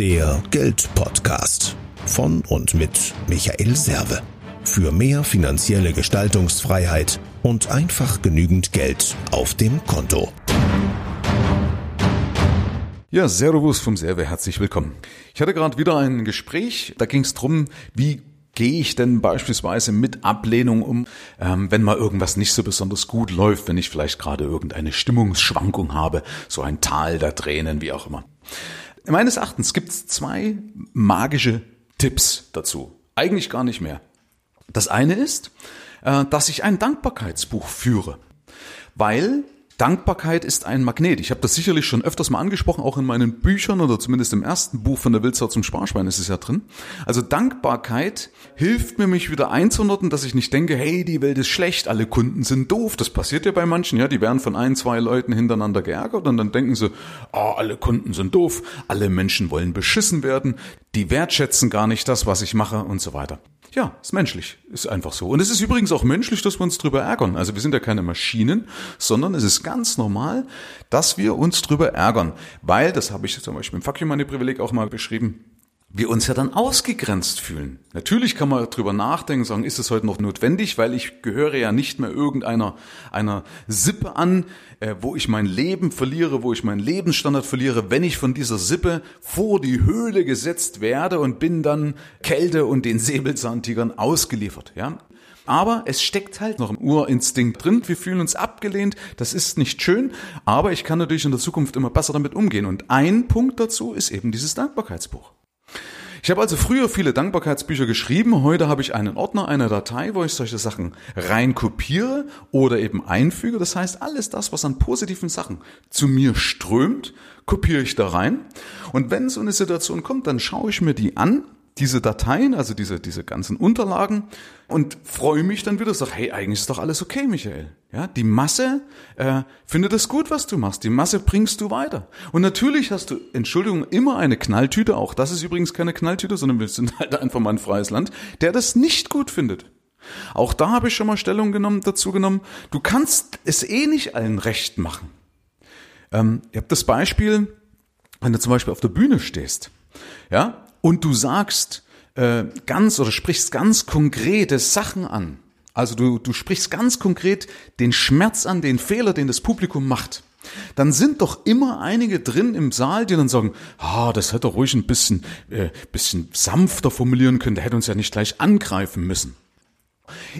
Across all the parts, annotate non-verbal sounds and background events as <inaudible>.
Der Geldpodcast von und mit Michael Serve. Für mehr finanzielle Gestaltungsfreiheit und einfach genügend Geld auf dem Konto. Ja, Servus vom Serve, herzlich willkommen. Ich hatte gerade wieder ein Gespräch, da ging es darum, wie gehe ich denn beispielsweise mit Ablehnung um, ähm, wenn mal irgendwas nicht so besonders gut läuft, wenn ich vielleicht gerade irgendeine Stimmungsschwankung habe, so ein Tal der Tränen, wie auch immer. Meines Erachtens gibt es zwei magische Tipps dazu. Eigentlich gar nicht mehr. Das eine ist, äh, dass ich ein Dankbarkeitsbuch führe. Weil Dankbarkeit ist ein Magnet. Ich habe das sicherlich schon öfters mal angesprochen, auch in meinen Büchern oder zumindest im ersten Buch von der Wildsau zum Sparschwein ist es ja drin. Also Dankbarkeit hilft mir, mich wieder einzunordnen, dass ich nicht denke, hey, die Welt ist schlecht, alle Kunden sind doof. Das passiert ja bei manchen, ja, die werden von ein, zwei Leuten hintereinander geärgert und dann denken sie, oh, alle Kunden sind doof, alle Menschen wollen beschissen werden, die wertschätzen gar nicht das, was ich mache und so weiter. Ja, ist menschlich, ist einfach so. Und es ist übrigens auch menschlich, dass wir uns drüber ärgern. Also wir sind ja keine Maschinen, sondern es ist ganz normal, dass wir uns drüber ärgern. Weil, das habe ich zum Beispiel im Fuck You Money Privileg auch mal beschrieben, wir uns ja dann ausgegrenzt fühlen. Natürlich kann man drüber nachdenken, sagen, ist es heute noch notwendig, weil ich gehöre ja nicht mehr irgendeiner einer Sippe an, äh, wo ich mein Leben verliere, wo ich meinen Lebensstandard verliere, wenn ich von dieser Sippe vor die Höhle gesetzt werde und bin dann Kälte und den Säbelzahntigern ausgeliefert, ja? Aber es steckt halt noch im Urinstinkt drin. Wir fühlen uns abgelehnt. Das ist nicht schön. Aber ich kann natürlich in der Zukunft immer besser damit umgehen. Und ein Punkt dazu ist eben dieses Dankbarkeitsbuch. Ich habe also früher viele Dankbarkeitsbücher geschrieben. Heute habe ich einen Ordner, eine Datei, wo ich solche Sachen rein kopiere oder eben einfüge. Das heißt, alles das, was an positiven Sachen zu mir strömt, kopiere ich da rein. Und wenn so eine Situation kommt, dann schaue ich mir die an diese Dateien, also diese, diese ganzen Unterlagen und freue mich dann wieder, sag, hey, eigentlich ist doch alles okay, Michael. Ja, die Masse äh, findet es gut, was du machst. Die Masse bringst du weiter. Und natürlich hast du, Entschuldigung, immer eine Knalltüte, auch das ist übrigens keine Knalltüte, sondern wir sind halt einfach mal ein freies Land, der das nicht gut findet. Auch da habe ich schon mal Stellung genommen, dazu genommen, du kannst es eh nicht allen recht machen. Ähm, ihr habt das Beispiel, wenn du zum Beispiel auf der Bühne stehst. Ja, und du sagst äh, ganz oder sprichst ganz konkrete Sachen an. Also du, du sprichst ganz konkret den Schmerz an, den Fehler, den das Publikum macht. Dann sind doch immer einige drin im Saal, die dann sagen, ah, das hätte er ruhig ein bisschen, äh, bisschen sanfter formulieren können, der hätte uns ja nicht gleich angreifen müssen.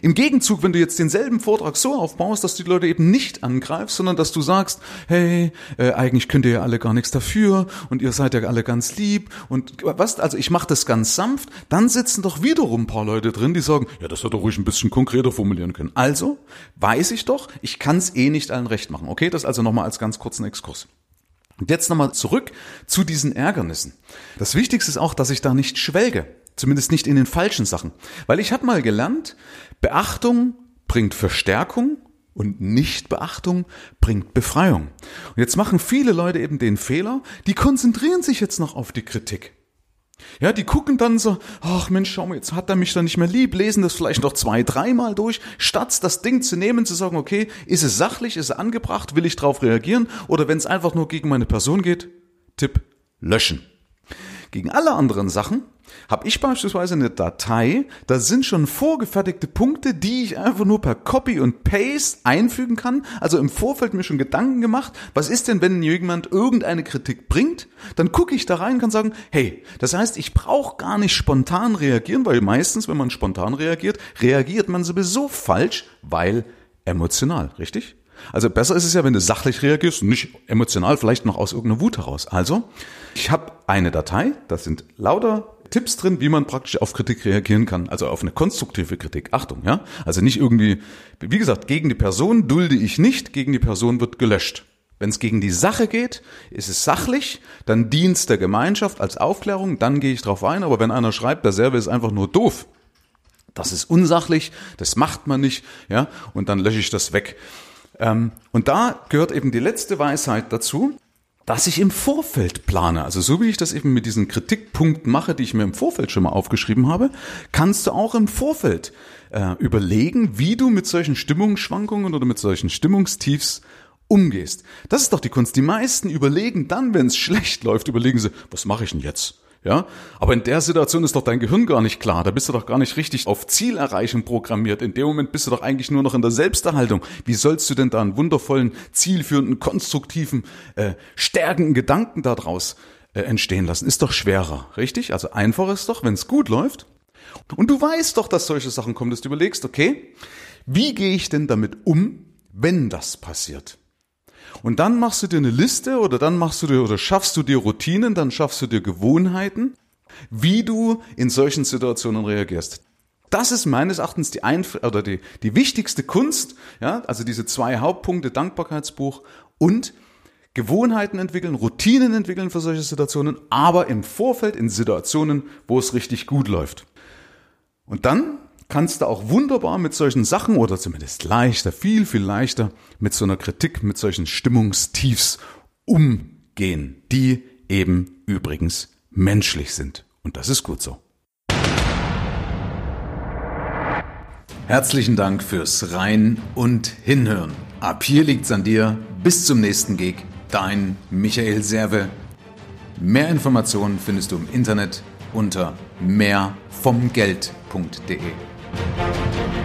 Im Gegenzug, wenn du jetzt denselben Vortrag so aufbaust, dass du die Leute eben nicht angreifst, sondern dass du sagst, hey, äh, eigentlich könnt ihr ja alle gar nichts dafür und ihr seid ja alle ganz lieb und was, also ich mache das ganz sanft, dann sitzen doch wiederum ein paar Leute drin, die sagen, ja, das hätte ruhig ein bisschen konkreter formulieren können. Also weiß ich doch, ich kann es eh nicht allen recht machen. Okay, das also nochmal als ganz kurzen Exkurs. Und jetzt nochmal zurück zu diesen Ärgernissen. Das Wichtigste ist auch, dass ich da nicht schwelge. Zumindest nicht in den falschen Sachen. Weil ich habe mal gelernt, Beachtung bringt Verstärkung und Nichtbeachtung bringt Befreiung. Und jetzt machen viele Leute eben den Fehler, die konzentrieren sich jetzt noch auf die Kritik. Ja, die gucken dann so, ach Mensch, schau mal, jetzt hat er mich dann nicht mehr lieb, lesen das vielleicht noch zwei, dreimal durch, statt das Ding zu nehmen, zu sagen, okay, ist es sachlich, ist es angebracht, will ich darauf reagieren, oder wenn es einfach nur gegen meine Person geht, Tipp, löschen. Gegen alle anderen Sachen habe ich beispielsweise eine Datei, da sind schon vorgefertigte Punkte, die ich einfach nur per Copy und Paste einfügen kann. Also im Vorfeld mir schon Gedanken gemacht, was ist denn, wenn jemand irgendeine Kritik bringt? Dann gucke ich da rein und kann sagen, hey, das heißt, ich brauche gar nicht spontan reagieren, weil meistens, wenn man spontan reagiert, reagiert man sowieso falsch, weil emotional, richtig? Also besser ist es ja, wenn du sachlich reagierst und nicht emotional, vielleicht noch aus irgendeiner Wut heraus. Also, ich habe eine Datei, das sind lauter Tipps drin, wie man praktisch auf Kritik reagieren kann, also auf eine konstruktive Kritik. Achtung, ja? Also nicht irgendwie, wie gesagt, gegen die Person dulde ich nicht, gegen die Person wird gelöscht. Wenn es gegen die Sache geht, ist es sachlich, dann dient es der Gemeinschaft als Aufklärung, dann gehe ich drauf ein, aber wenn einer schreibt, der Server ist einfach nur doof, das ist unsachlich, das macht man nicht, ja, und dann lösche ich das weg. Ähm, und da gehört eben die letzte Weisheit dazu, dass ich im Vorfeld plane. Also so wie ich das eben mit diesen Kritikpunkten mache, die ich mir im Vorfeld schon mal aufgeschrieben habe, kannst du auch im Vorfeld äh, überlegen, wie du mit solchen Stimmungsschwankungen oder mit solchen Stimmungstiefs umgehst. Das ist doch die Kunst. Die meisten überlegen dann, wenn es <laughs> schlecht läuft, überlegen sie, was mache ich denn jetzt? Ja, aber in der Situation ist doch dein Gehirn gar nicht klar. Da bist du doch gar nicht richtig auf Zielerreichung programmiert. In dem Moment bist du doch eigentlich nur noch in der Selbsterhaltung. Wie sollst du denn da einen wundervollen, zielführenden, konstruktiven, äh, stärkenden Gedanken daraus äh, entstehen lassen? Ist doch schwerer, richtig? Also einfach ist doch, wenn es gut läuft. Und du weißt doch, dass solche Sachen kommen, dass du überlegst, okay, wie gehe ich denn damit um, wenn das passiert? Und dann machst du dir eine Liste oder dann machst du dir oder schaffst du dir Routinen, dann schaffst du dir Gewohnheiten, wie du in solchen Situationen reagierst. Das ist meines Erachtens die, Einf oder die, die wichtigste Kunst, ja, also diese zwei Hauptpunkte, Dankbarkeitsbuch und Gewohnheiten entwickeln, Routinen entwickeln für solche Situationen, aber im Vorfeld in Situationen, wo es richtig gut läuft. Und dann kannst du auch wunderbar mit solchen Sachen oder zumindest leichter, viel, viel leichter mit so einer Kritik, mit solchen Stimmungstiefs umgehen, die eben übrigens menschlich sind. Und das ist gut so. Herzlichen Dank fürs Rein und Hinhören. Ab hier liegt's an dir. Bis zum nächsten Gig. Dein Michael Serve. Mehr Informationen findest du im Internet unter mehrvomgeld.de. Thank you.